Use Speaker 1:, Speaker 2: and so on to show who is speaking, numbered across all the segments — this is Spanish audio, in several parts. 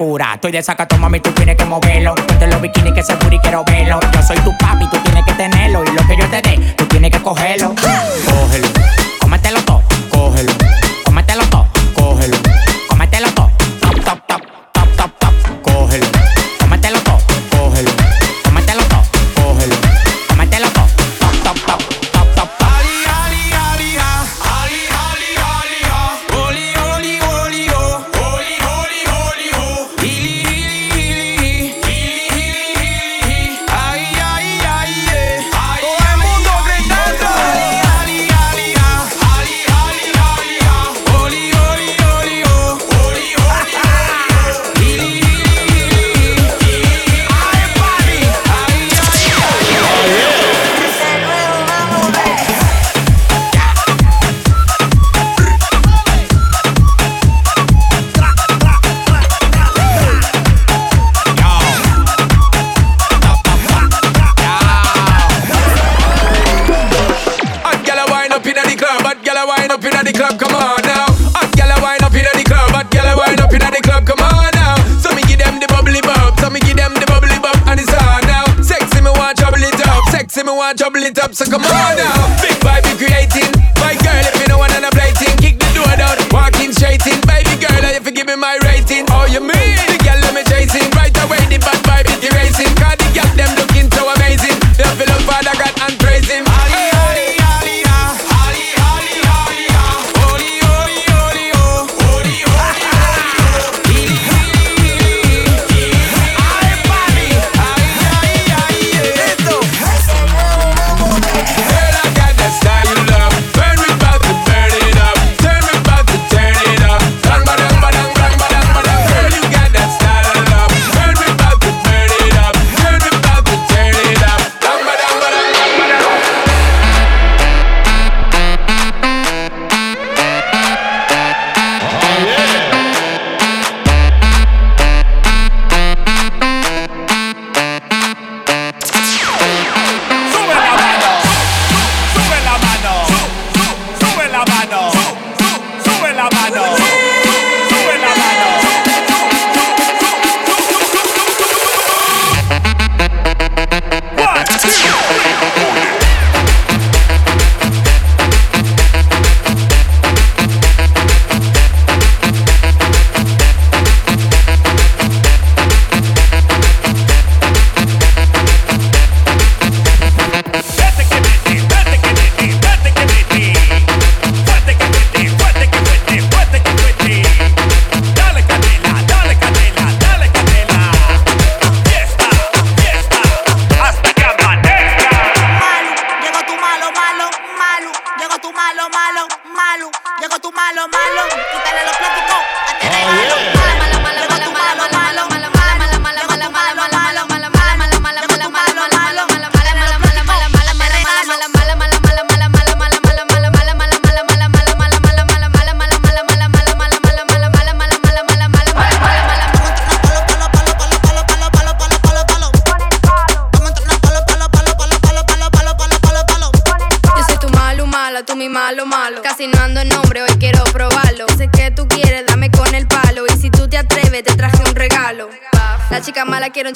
Speaker 1: Estoy de sacato, mami, tú tienes que moverlo. Ponte los bikinis que se y quiero verlo. Yo soy tu papi, tú tienes que tenerlo. Y lo que yo te dé, tú tienes que cogerlo. Cógelo, cómetelo todo, cógelo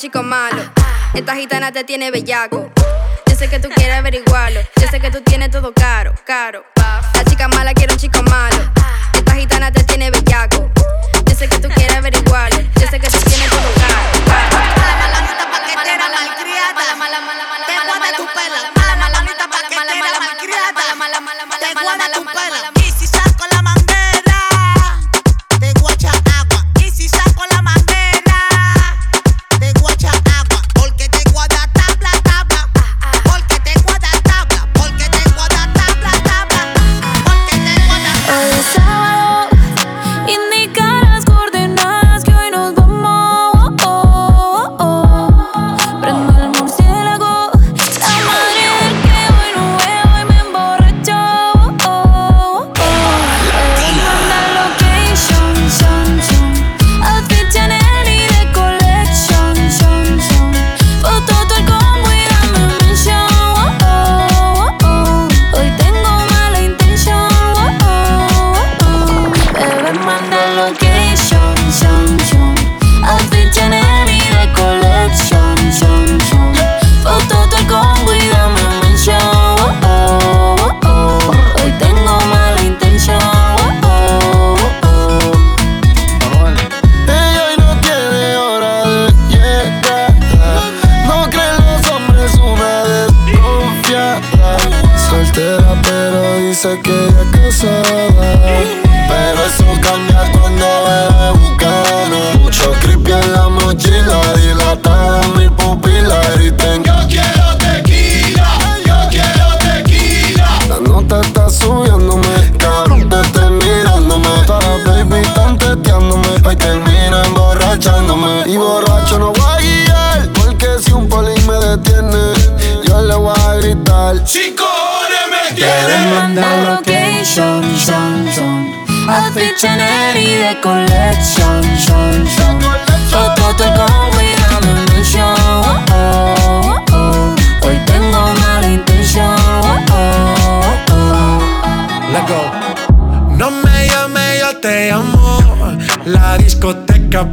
Speaker 2: chico malo. Esta gitana te tiene bellaco.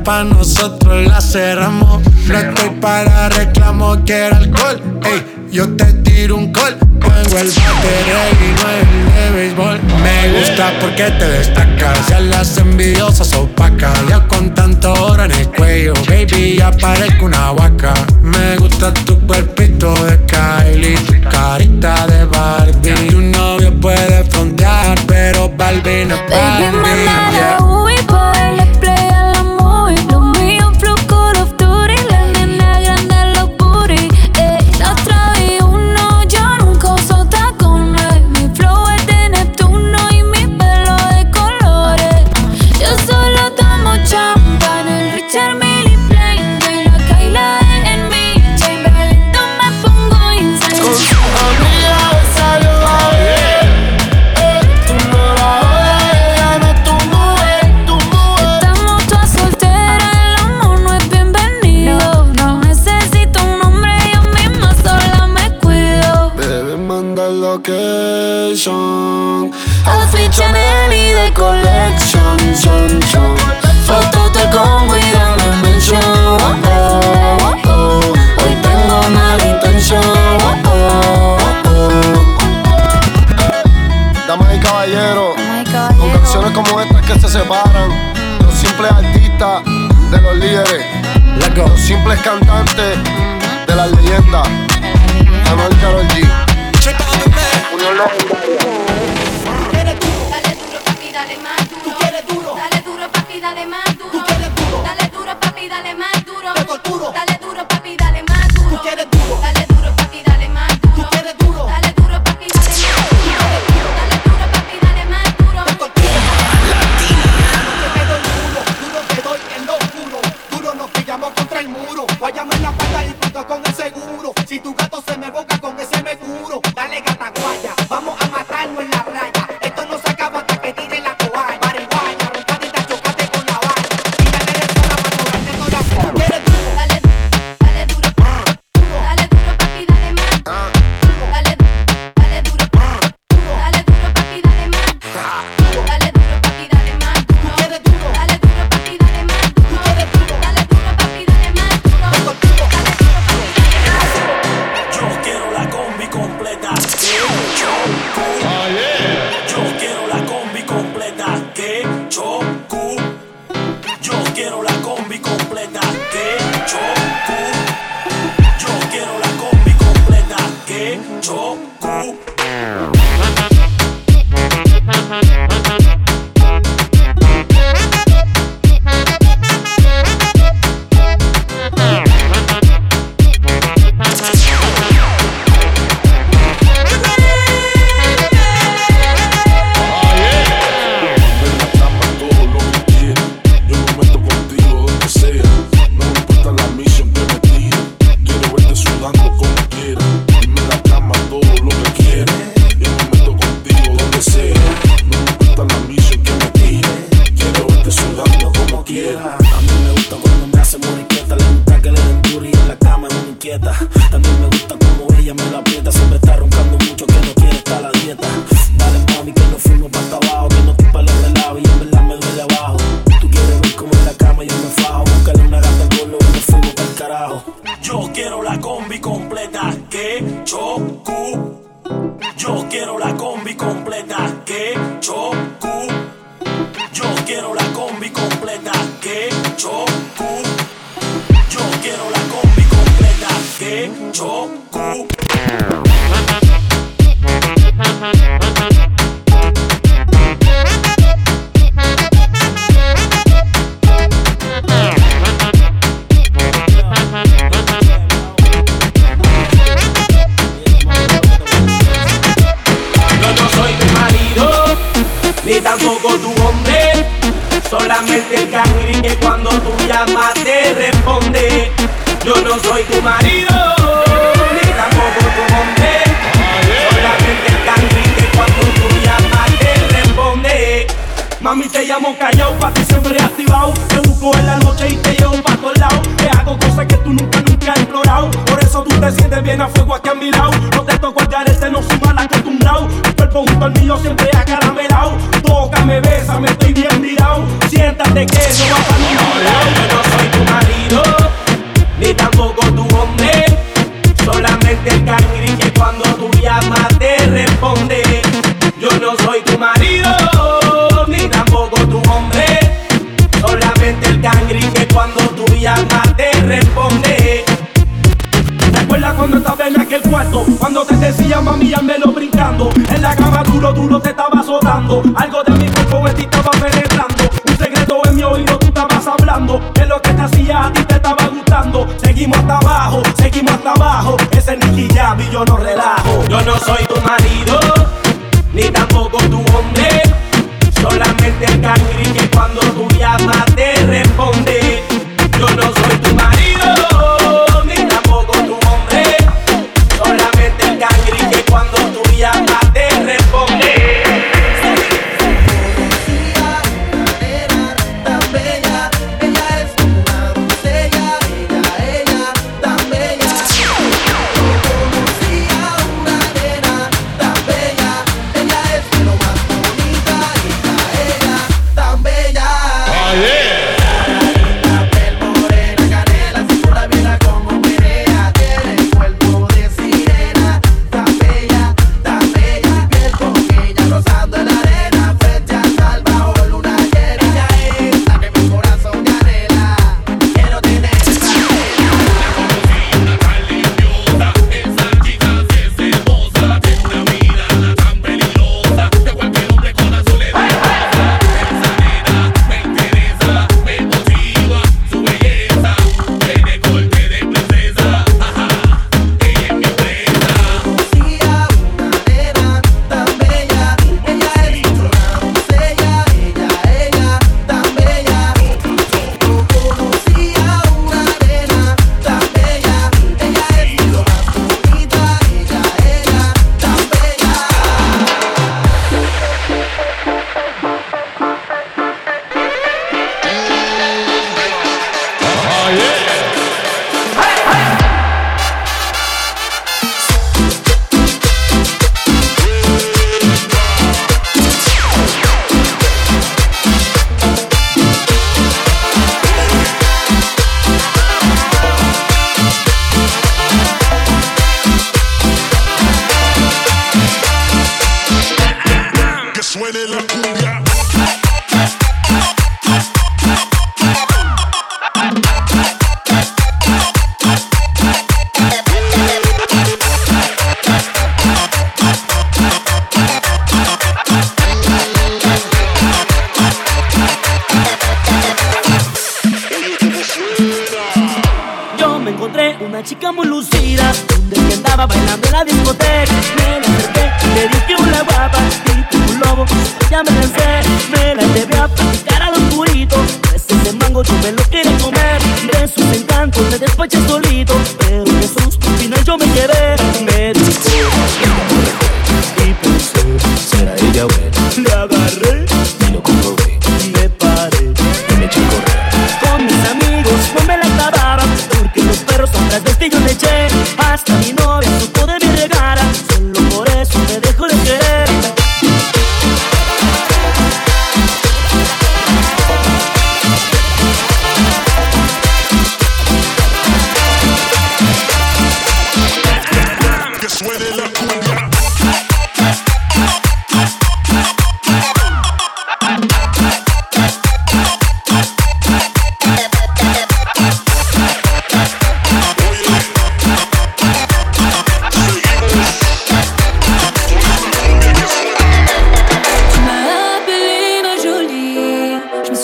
Speaker 3: pa' nosotros la cerramos. No estoy para reclamo, quiero alcohol. Ey, yo te tiro un call. Pongo el bateré y no el de béisbol. Me gusta porque te destacas. Ya las envidiosas opacas. Ya con tanto oro en el cuello, baby, ya parezco una vaca. Me gusta tu cuerpito de Kylie, tu carita de Barbie. Tu novio puede frontear, pero Barbie no es Barbie.
Speaker 4: Cuando te decía mami, lo brincando. En la cama duro, duro te estaba azotando. Algo de mi cuerpo en estaba penetrando. Un secreto en mi oído tú estabas hablando. Que lo que te hacía a ti te estaba gustando. Seguimos hasta abajo, seguimos hasta abajo. Ese es Nicky Jam y yo no relajo. Yo no soy tu marido, ni tampoco tu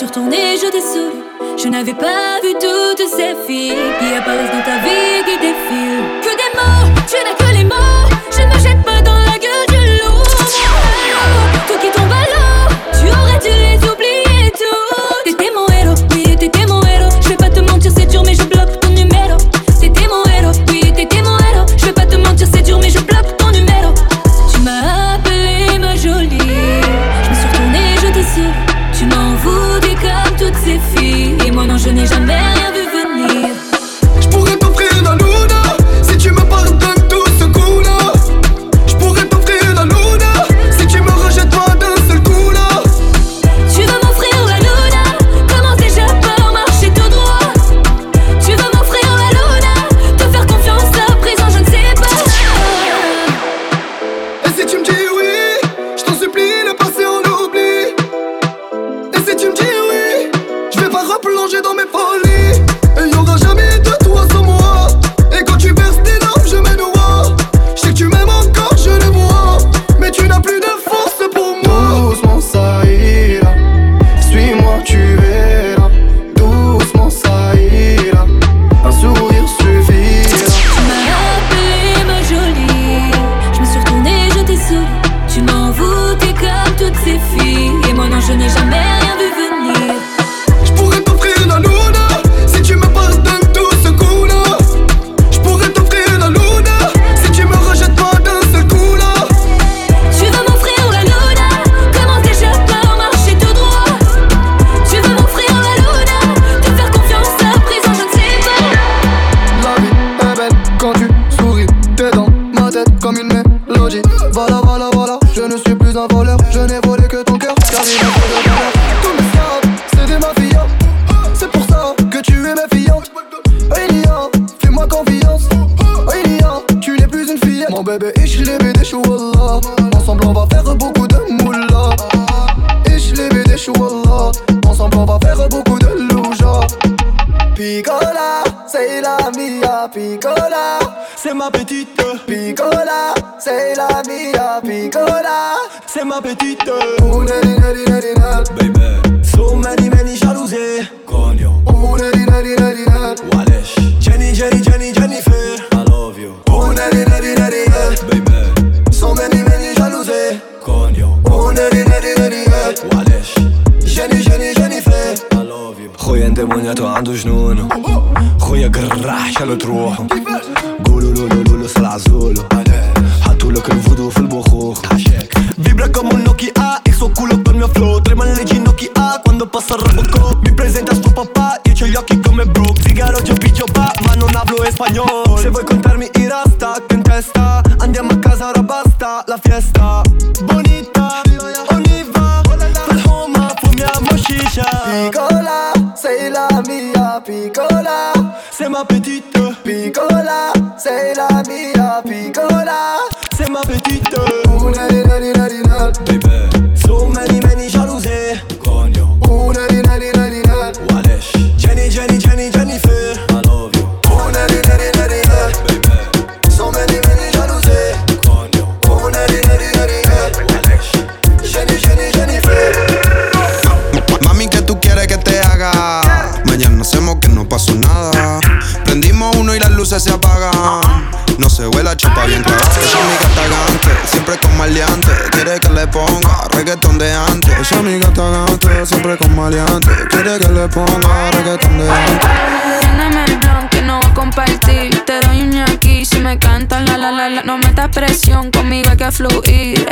Speaker 5: je t'ai. Je n'avais pas vu toutes ces filles qui apparaissent dans ta vie, qui défilent. Que des mots, tu n'as que les mots.
Speaker 6: ايش اللي بدش والله Ensemble on va faire beaucoup de moula. ايش اللي بدش والله Ensemble on va faire beaucoup de louja. Picola,
Speaker 7: c'est
Speaker 6: la mia Picola,
Speaker 7: c'est ma petite.
Speaker 6: Picola,
Speaker 7: c'est
Speaker 6: la mia Picola,
Speaker 7: c'est ma petite.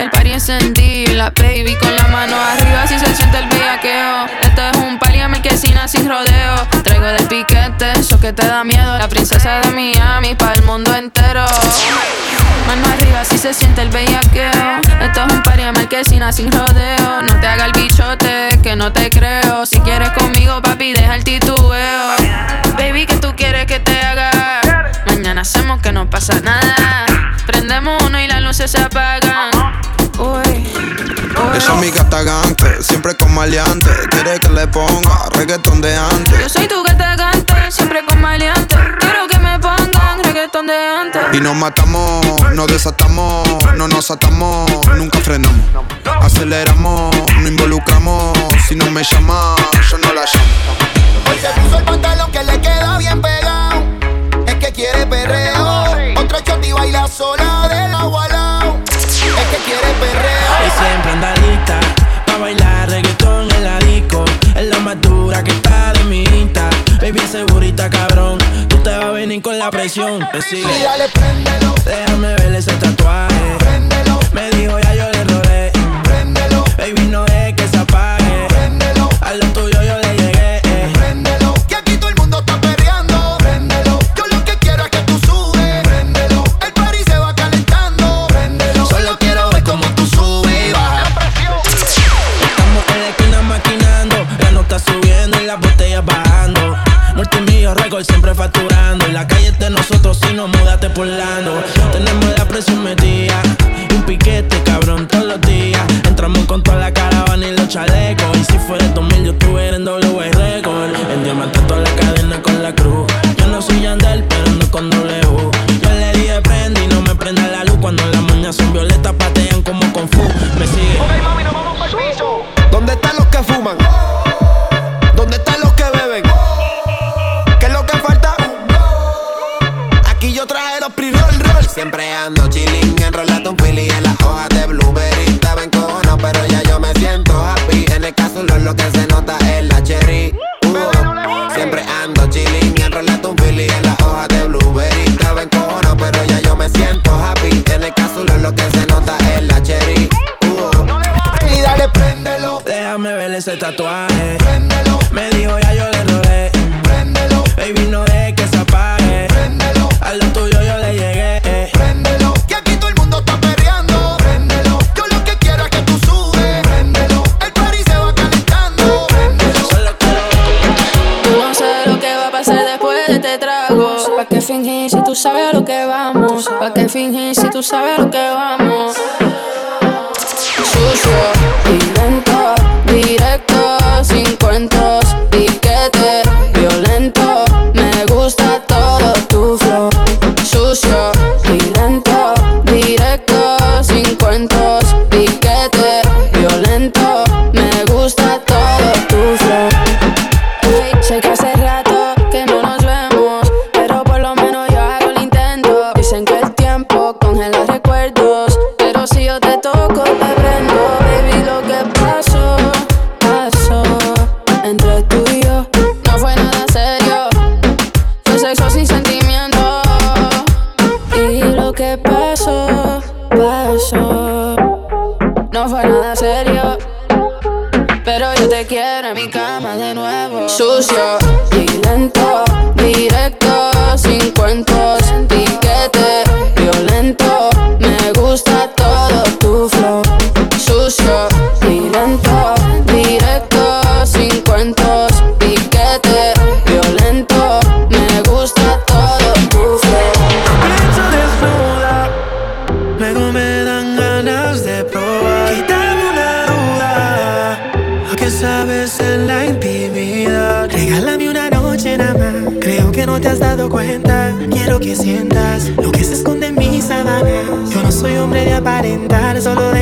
Speaker 8: El party encendí, la baby con la mano arriba si se siente el bellaqueo. Esto es un party a sin rodeo. Traigo del piquete, eso que te da miedo. La princesa de Miami para el mundo entero. Mano arriba si se siente el bellaqueo. Esto es un party a marquesina sin rodeo. No te haga el bichote, que no te creo. Si quieres conmigo, papi, deja el titubeo. Baby, que tú quieres que te haga? mañana que no pasa nada. Prendemos uno y las luces se apagan. Uy. Uy.
Speaker 9: Esa amiga está gante, siempre con maleante. Quiere que le ponga reggaeton de antes.
Speaker 8: Yo soy tu gata gante, siempre con maleante. Quiero que me pongan reggaeton de antes.
Speaker 9: Y nos matamos, nos desatamos, no nos atamos, nunca frenamos. Aceleramos, no involucramos. Si no me llamas, yo no la llamo.
Speaker 10: Hoy se puso el pantalón que le queda bien pegado quiere perreo. Otro shot y baila sola del agua al lado. Es que quiere perreo.
Speaker 11: Y siempre andadita, pa' bailar reggaetón en la disco. Es la más dura que está de mi insta. Baby, segurita, cabrón. Tú te vas a venir con la presión. Te
Speaker 10: dale, préndelo.
Speaker 11: Déjame ver ese tatuaje.
Speaker 10: Préndelo.
Speaker 11: Me dijo, ya yo le rodé.
Speaker 10: Préndelo.
Speaker 11: Baby, no es
Speaker 10: siempre
Speaker 11: facturando. en la calle de nosotros si nos mudaste por lando. Tenemos la presión metida. Un piquete, cabrón, todos los días. Entramos con toda la caravana y los chalecos. Y si fuera 2000, yo estuviera en W Record. En diamante toda la cadena con la cruz. Yo no soy Yandel, pero no con
Speaker 12: doble
Speaker 13: siempre ando
Speaker 14: ¿Para qué fingir si tú sabes lo que
Speaker 15: va? cuenta, quiero que sientas lo que se esconde en mis sábanas. Yo no soy hombre de aparentar, solo de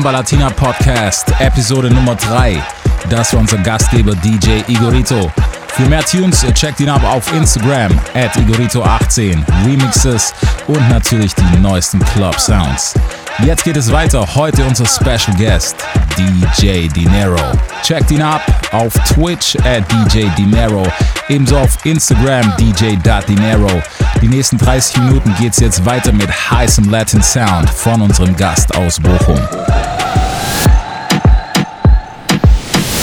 Speaker 16: Bomba Latina Podcast, Episode Nummer 3. Das war unser Gastgeber DJ Igorito. Für mehr Tunes checkt ihn ab auf Instagram at Igorito18, Remixes und natürlich die neuesten Club Sounds. Jetzt geht es weiter. Heute unser Special Guest, DJ Dinero. Checkt ihn ab auf Twitch at DJ Dinero, ebenso auf Instagram DJ.Dinero. Die nächsten 30 Minuten geht es jetzt weiter mit heißem Latin Sound von unserem Gast aus Bochum.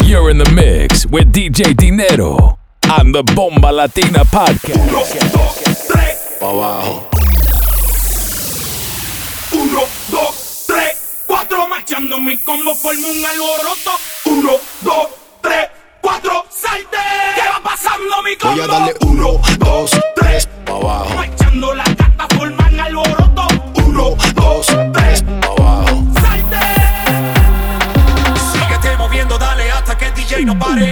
Speaker 17: You're in the mix with DJ Dinero on the Bomba Latina Podcast. Dos, dos, tres.
Speaker 5: Uno, dos, tres, cuatro, marchando mi combo formo un alboroto. Uno, dos, tres, cuatro, salte. ¿Qué va pasando mi combo?
Speaker 7: Voy a darle uno, dos, tres, pa' abajo.
Speaker 5: Marchando la gata forman alboroto.
Speaker 7: Uno, dos, tres, pa' abajo.
Speaker 5: Salte. Síguete moviendo, dale hasta que el DJ no pare.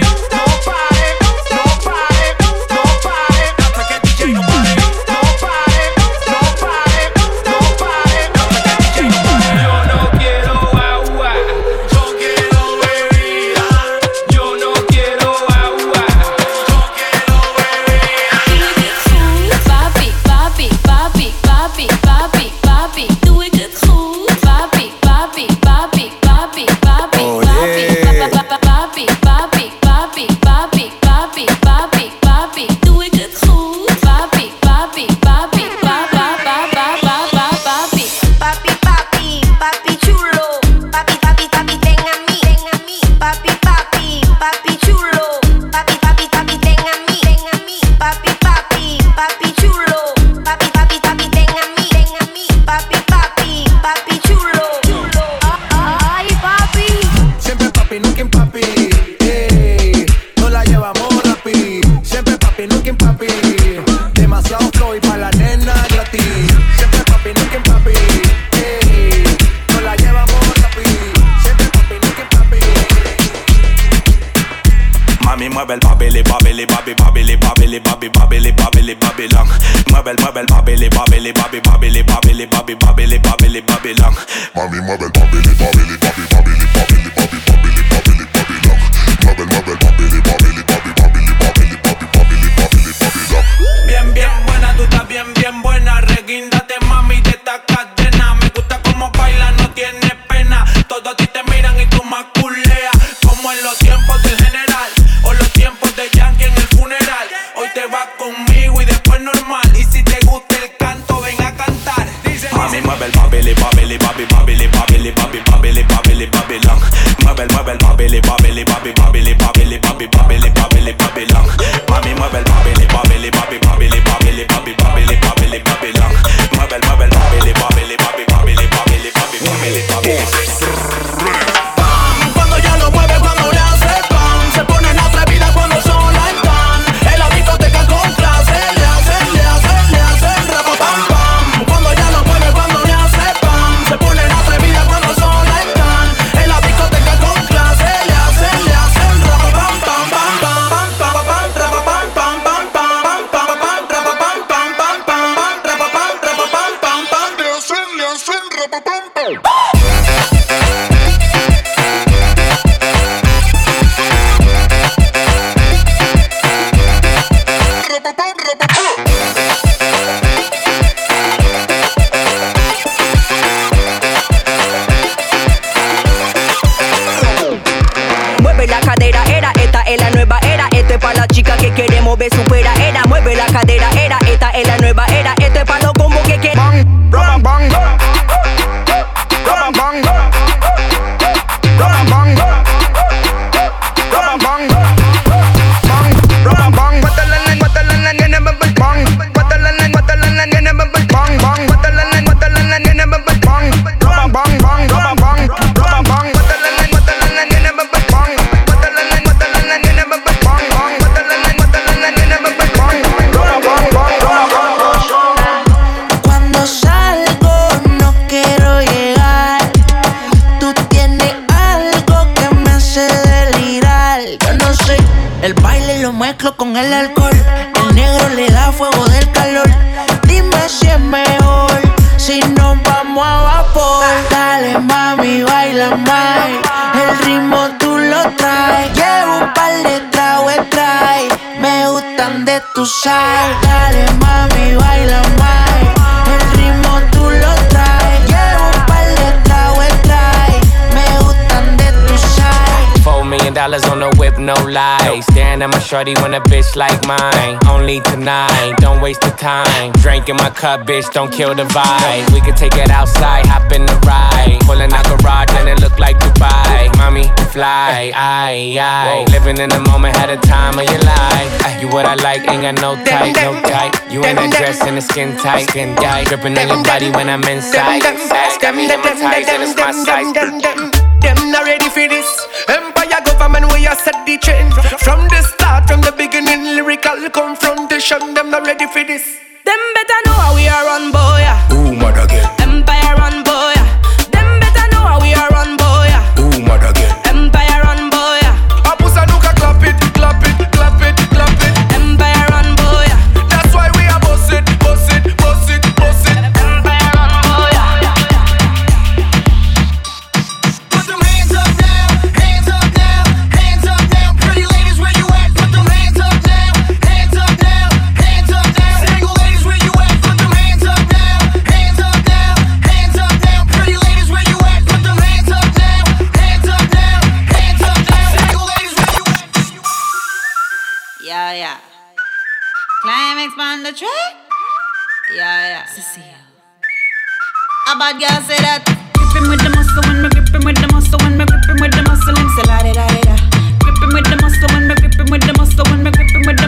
Speaker 18: Mueve el babele, babele, babi, babele, babele, babi, babele, babele, babilón. Mueve el, mueve el babele, babele, babi, babele, babele, babi, babele, babele, babilón.
Speaker 19: Mami, mueve el babele, babele, babi, babele, babele, babi, babele, babele, babilón. Mueve el, mueve el babele, babele, babi, babele, babele, babi, babilón.
Speaker 11: Bien, bien buena, tú estás bien, bien buena. Reguíndate, mami, te
Speaker 20: está Shorty want a bitch like mine. Only tonight, don't waste the time. Drink in my cup, bitch, don't kill the vibe. We could take it outside, hop in the ride. Pulling out garage and it look like Dubai. Mommy, fly, I, I, Living in the moment, had a time of your life. You what I like, ain't got no type, no type. You ain't that dress and the skin tight, skin tight. Dripping on your body when I'm inside. Fast.
Speaker 12: Them not ready for this. Empire government, where you set the trend from the start from the beginning, lyrical confrontation. Them not ready for this.
Speaker 21: Them better know how we are on, boy. Yeah.
Speaker 22: time expand the track. Yeah, yeah. Cecile. A bad girl say that.
Speaker 14: Grip him with the muscle when me grip him with the muscle when me grip him with the muscle. Him say la da da da. Grip him with the muscle when me grip him with the muscle when me grip him with the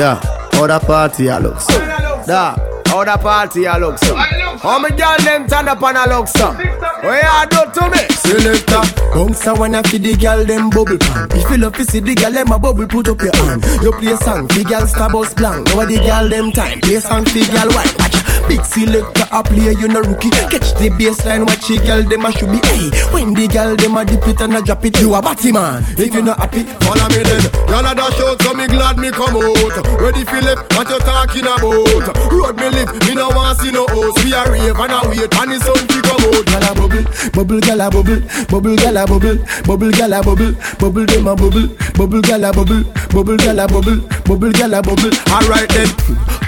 Speaker 22: Yeah,
Speaker 23: other party I look so. Da, other party I look so. How me girl them turn up and a so. What you do to me? Selector, bounce a wanna feed the girl them bubble pan. If you love to see the girl them a bubble, put up your hand. You play song, the girl star bus blank. Now the girl them time, play song, the girl white. Watch Big selector a play, you no rookie. Catch the baseline, watch the girl them a should be. Hey, when the girl them a dip it and a drop it, you a batty man. If you not happy, follow me then. Y'all a dash out, so me glad me come out. Ready left, what you talking about? Road me live, me no want see no house. We a rave and a wait, and the sun fi come out. Gyal a bubble, bubble, gyal a bubble, bubble, gyal a bubble, bubble, gyal a bubble, bubble them a bubble, bubble, gyal a bubble, bubble, gyal a bubble, bubble, gyal a bubble. Alright then,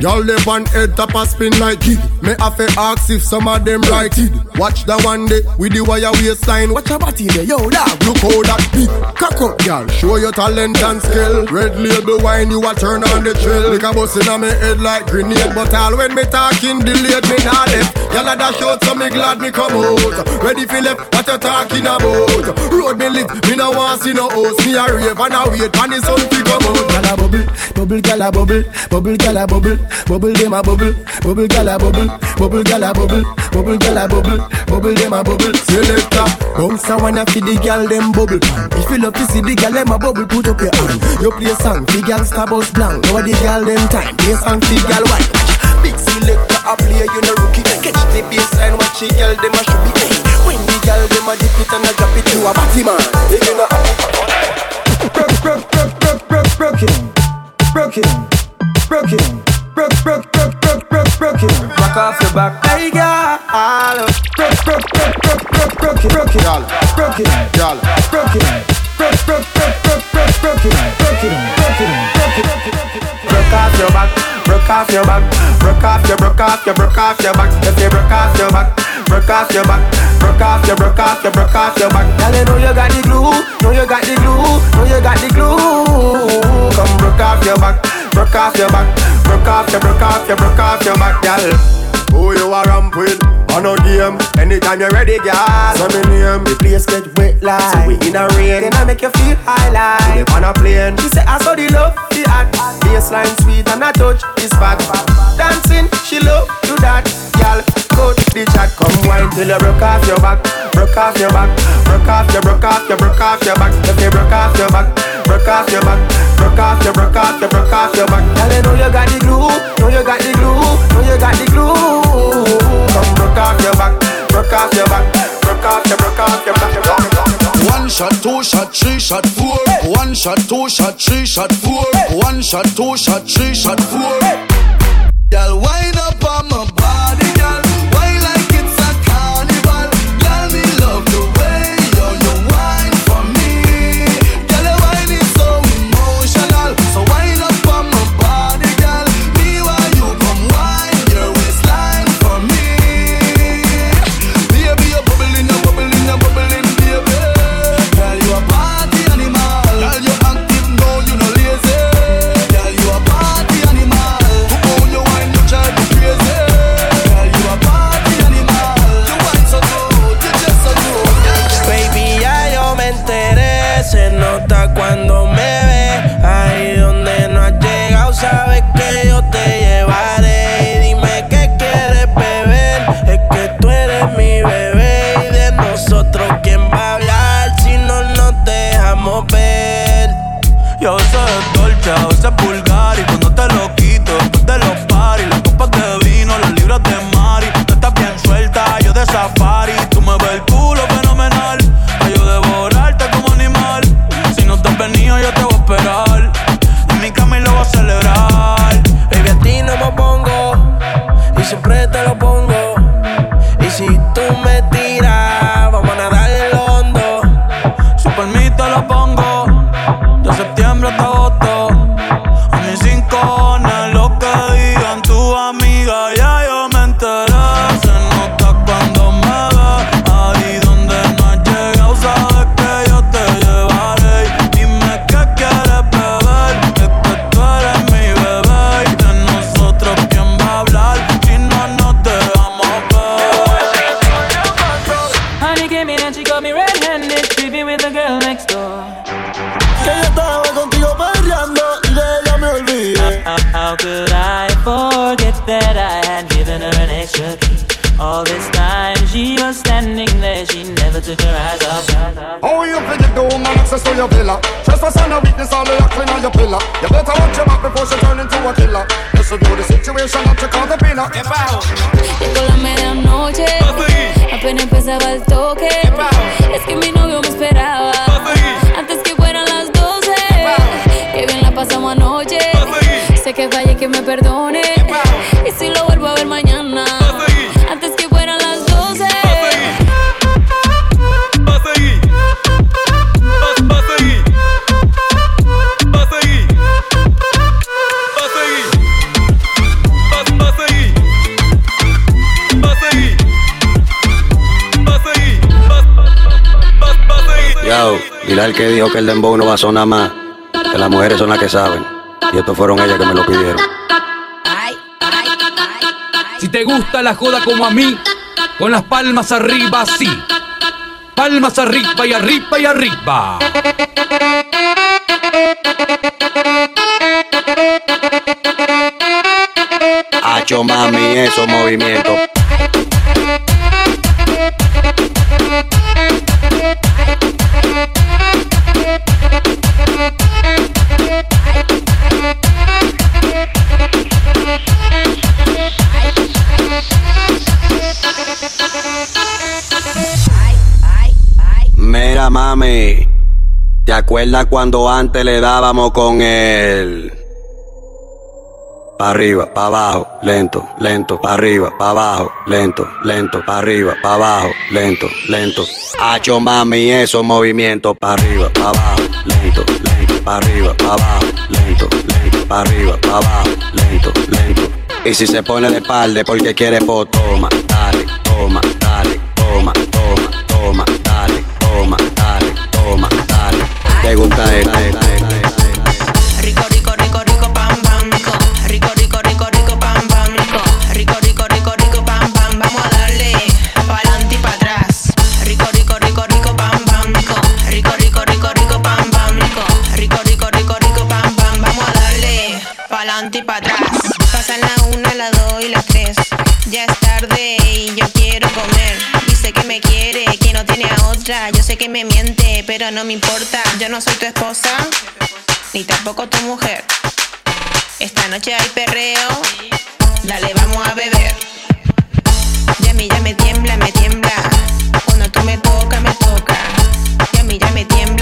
Speaker 23: y'all live on head top a spin like it. Me have to ask if some of them right it. Watch the one day with the wire waistline. Watch a body there, yo dog. Look how that big cock up, y'all. Show your talent and skill. Red label wine, you a turn on the trail. Like a bus inna me head like grenade, but all when me talking delayed, me not left. Y'all a dash out, so me glad me come out. Ready for left, what you talking about? Road me lit, me no want see no host. Me a rave and a wait, and the sun fi come out. Gyal a bubble, bubble, gyal a bubble, bubble, gyal a bubble, bubble them a bubble, bubble, gyal a bubble, bubble, gyal a bubble, bubble, gyal a bubble, bubble them a bubble. Selector, bounce a wanna fi the gyal them bubble. If you love to see the gyal them a bubble, put up your hand. You play song, fi gyal star bus blank. Now the gyal them time, play song fi gyal white. Big selector a play, you no rookie. Catch the baseline, watch the gyal them a be. Hey, when the gyal them a dip it and a drop it, you a batty man. If you know.
Speaker 24: Broke, broke, broke, broke, broke, broke it, broke it, broke broke, broke, broke, broke, broke, broke it.
Speaker 4: Back off your back.
Speaker 24: Hey, girl. Broke, broke, broke, broke, broke, broke it, broke it, y'all. broke it,
Speaker 23: Gyal,
Speaker 24: broke it, broke, broke, broke, broke, broke, broke it, broke it, broke it, broke it, broke it.
Speaker 4: Broke off your back, broke off your back, broke off your, broke off your, broke off your back. If you broke off your back, broke off your back, broke off your, broke off your, broke off your back. Girl, you know you got the glue, know you got the glue, know you got the glue. Come broke off your back, broke off your back, broke off your, broke off your, broke off your back, girl.
Speaker 23: Who you a ramp with? On a game, anytime you're ready, girl. So me name, the place get wet like. So we in a rain,
Speaker 4: Then I make you feel high like.
Speaker 23: live on a plane.
Speaker 4: She say I saw the love, the act Baseline sweet and I touch is fat Dancing, she love do that go to the chat Come wine till you broke off your back Broke off your back Broke off your, broke off your, broke off your back If you broke off your back Broke off your back Broke off your, broke off your, broke off your back Girl, you know you got the glue Know you got the glue Know you got the glue Come broke off your back Broke off your back Broke off your, broke off your back
Speaker 7: One shot, two shot, three shot, four. One shot, two shot, three shot, four. One shot, two shot, three shot, four. Girl, wind up on my body,
Speaker 14: que
Speaker 25: dijo que el dembow no va a sonar más. Que las mujeres son las que saben. Y estos fueron ellas que me lo pidieron.
Speaker 26: Si te gusta la joda como a mí, con las palmas arriba, sí. Palmas arriba y arriba y arriba.
Speaker 25: Hacho mami, esos movimientos. ¿Te acuerdas cuando antes le dábamos con el... Pa' arriba, pa' abajo, lento, lento, pa' arriba, pa' abajo, lento, lento, pa' arriba, pa' abajo, lento, lento. Hacho mami, esos movimientos, pa' arriba, pa' abajo, lento, lento, pa' arriba, pa' abajo, lento, lento, pa' arriba, pa' abajo, lento, lento. Y si se pone de espalda porque quiere, pues toma, dale, toma, dale, toma, toma, toma, dale, toma, dale, toma, dale. Te gusta el,
Speaker 27: Rico, rico, rico, rico, pam, pam, rico. Rico, rico, rico, rico, pam, pam, rico. Rico, rico, rico, rico, pam, pam. Vamos a darle pa'lante y pa' atrás. Rico, rico, rico, rico, pam, pam, rico. Rico, rico, rico, rico, pam, pam, rico. Rico, rico, rico, rico, pam, pam. Vamos a darle pa'lante y pa' atrás. Pasan la una, la dos y la tres. Ya es tarde y yo quiero comer. Dice que me quiere, que no tiene a otra. Yo sé que me miente, pero no me importa. Yo no soy tu esposa ni tampoco tu mujer. Esta noche hay perreo, dale vamos a beber. Ya a mí ya me tiembla, me tiembla. Cuando tú me tocas, me toca. Ya a mí ya me tiembla, me tiembla.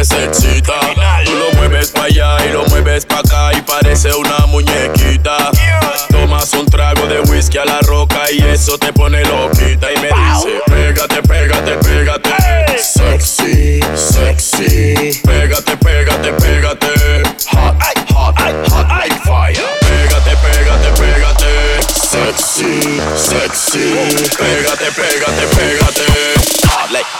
Speaker 27: Tú
Speaker 18: lo mueves pa' allá y lo mueves pa' acá y parece una muñequita. Tomas un trago de whisky a la roca y eso te pone loquita y me dice, pégate, pégate, pégate. Sexy, sexy. Pégate, pégate, pégate. Hot, hot, hot like fire. Pégate, pégate, pégate. Sexy, sexy. Pégate, pégate, pégate. Hot like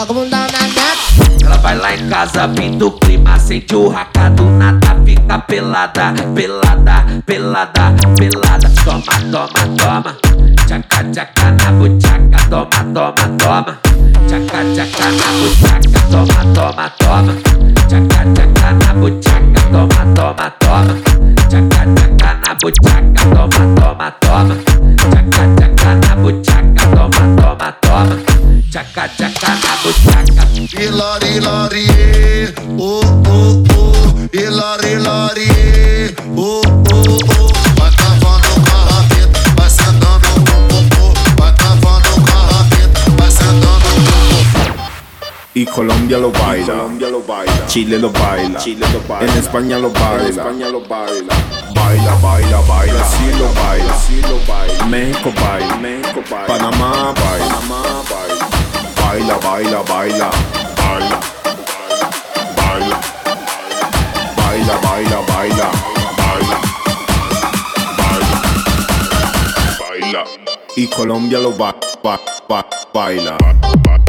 Speaker 28: o bundão na Ela
Speaker 4: vai lá em casa, pinta o clima, sente o raca do nada, fica pelada, pelada, pelada, pelada. Toma, toma, toma. Tchaca, tchaca na buchaca, toma, toma, toma. Tchaca, tchaca na buchaca, toma, toma, toma. Tchaca, tchaca na buchaca, toma, toma, toma. Tchaca, tchaca na buchaca, toma, toma, toma. Tchaca, tchaca na buchaca, toma, toma, toma. Buchaca.
Speaker 7: Hilari, hilari, eh. oh, oh, oh. Hilari, hilari, eh. oh, oh, oh. Vai cavando com a rabeta, vai sentando com popô. Vai cavando com a rabeta, vai sentando com popô.
Speaker 29: Y Colombia lo baila, Chile lo baila, en España lo baila, baila, baila, baila, sí lo baila, México baila, Panamá baila, baila, baila, baila, baila, baila, baila, baila, baila, baila, baila, baila, y Colombia lo ba, ba, baila. Baila.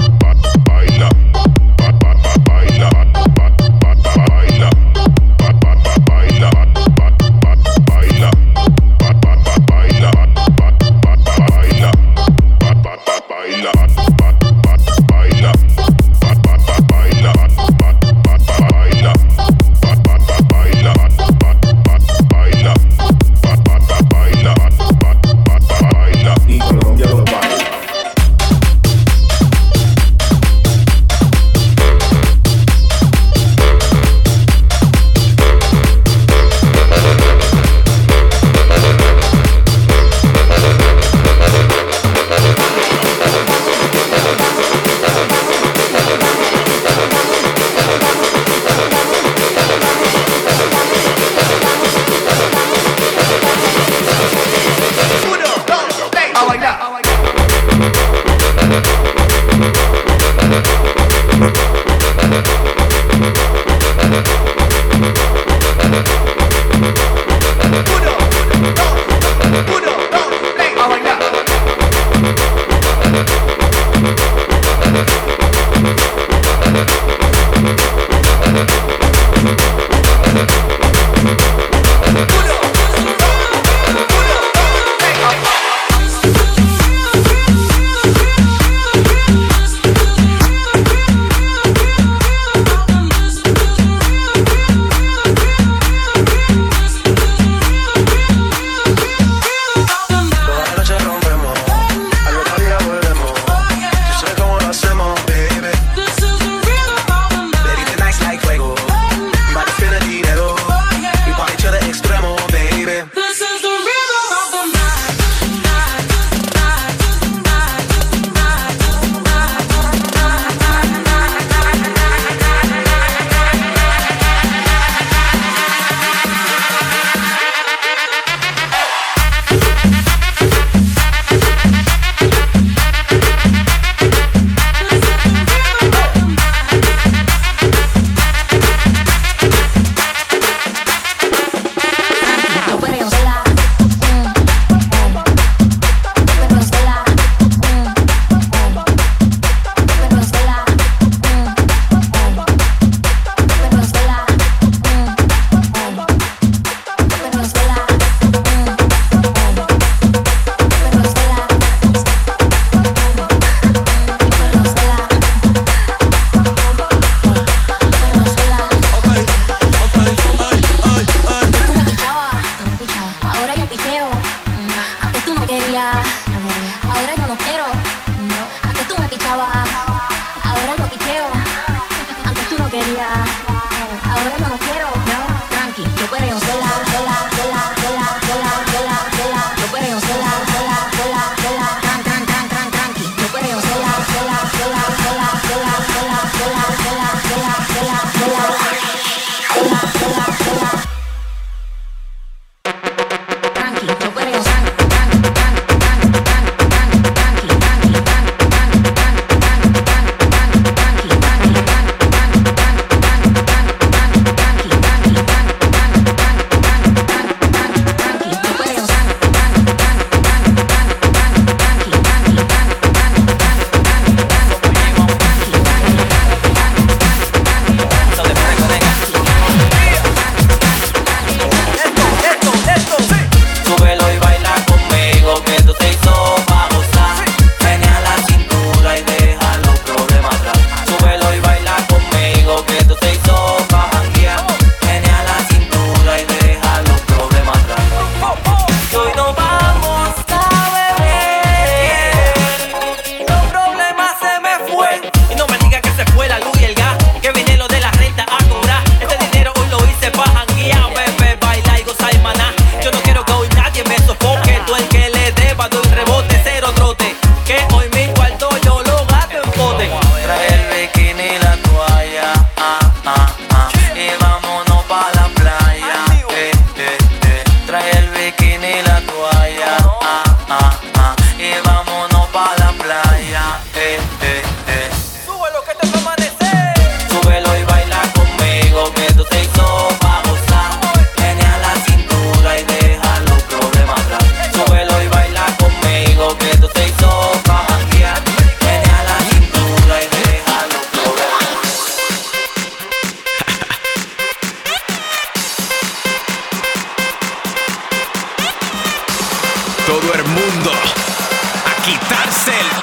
Speaker 30: A quitarse el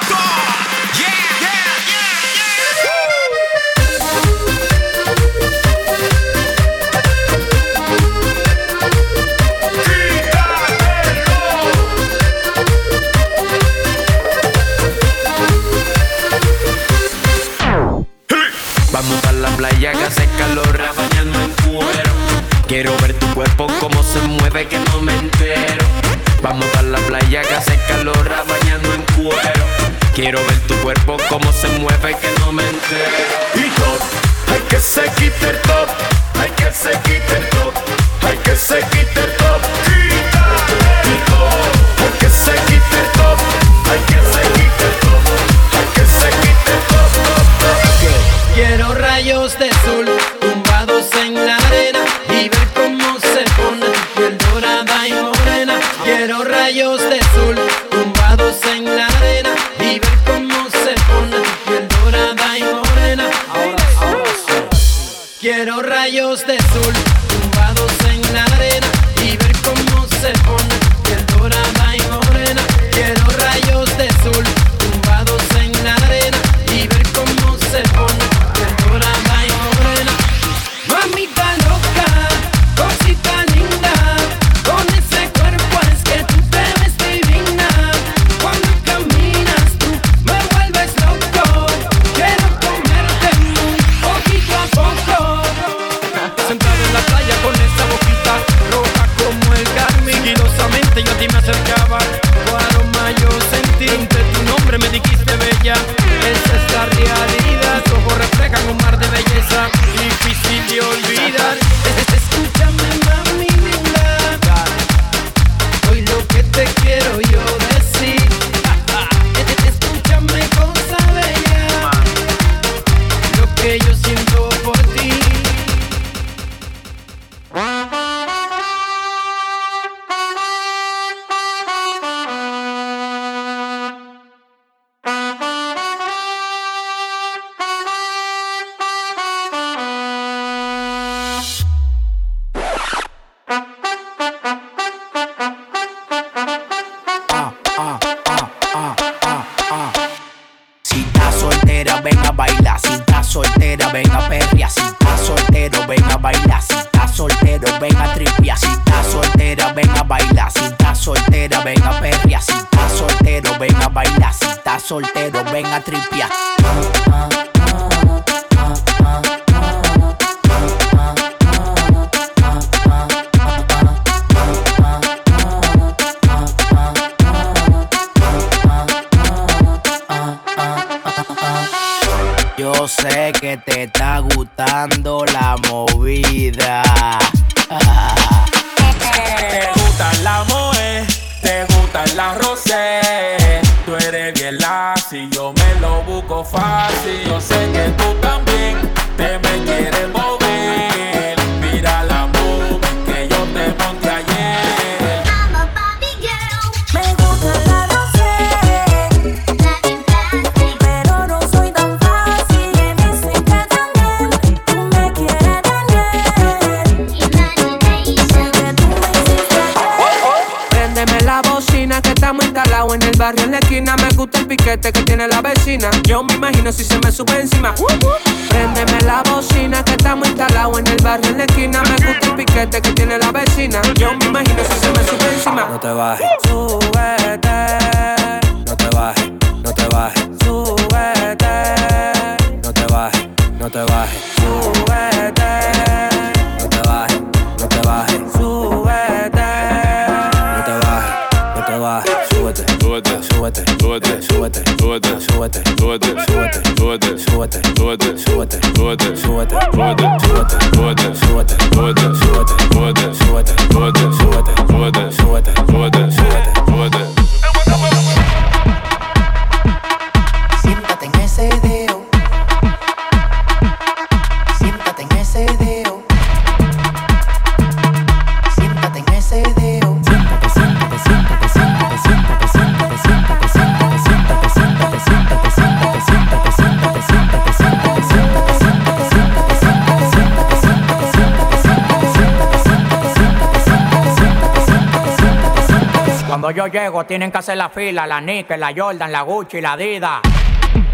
Speaker 31: llego, tienen que hacer la fila, la Nike, la Jordan, la Gucci, la Dida.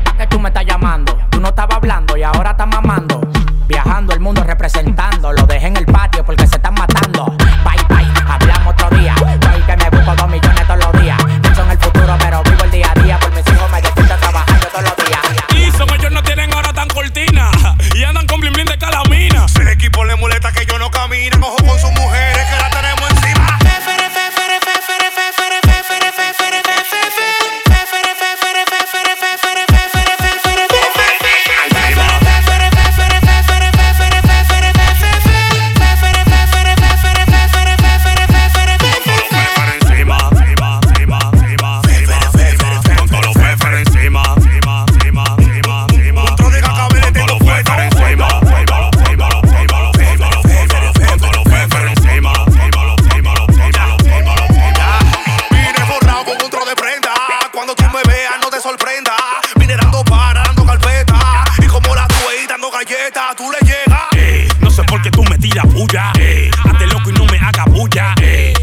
Speaker 31: ¿Para qué tú me estás llamando? Tú no estabas hablando y ahora estás mamando. Viajando el mundo.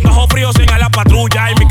Speaker 32: Bajo frío sin a la patrulla y mi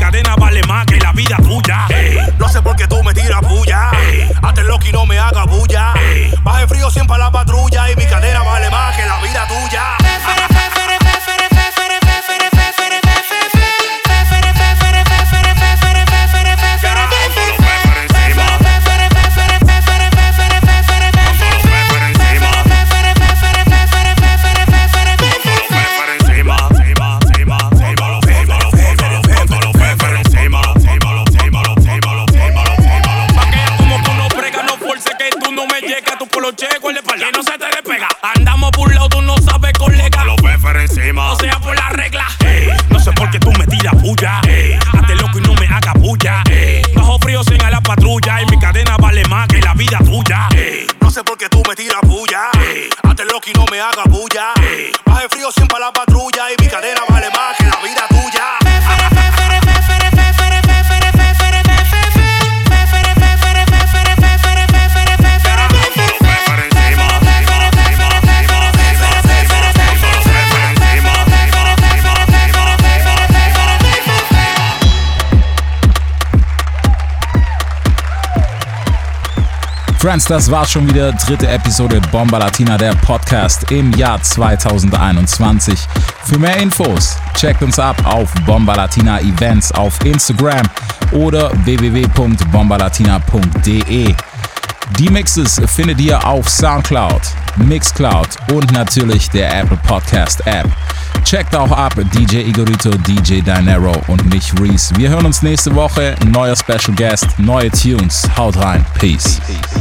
Speaker 16: Fans, das war schon wieder. Dritte Episode Bomba Latina, der Podcast im Jahr 2021. Für mehr Infos checkt uns ab auf Bomba Latina Events auf Instagram oder www.bombalatina.de. Die Mixes findet ihr auf Soundcloud, Mixcloud und natürlich der Apple Podcast App. Checkt auch ab DJ Igorito, DJ Dinero und mich Reese. Wir hören uns nächste Woche. Neuer Special Guest, neue Tunes. Haut rein. Peace. Peace.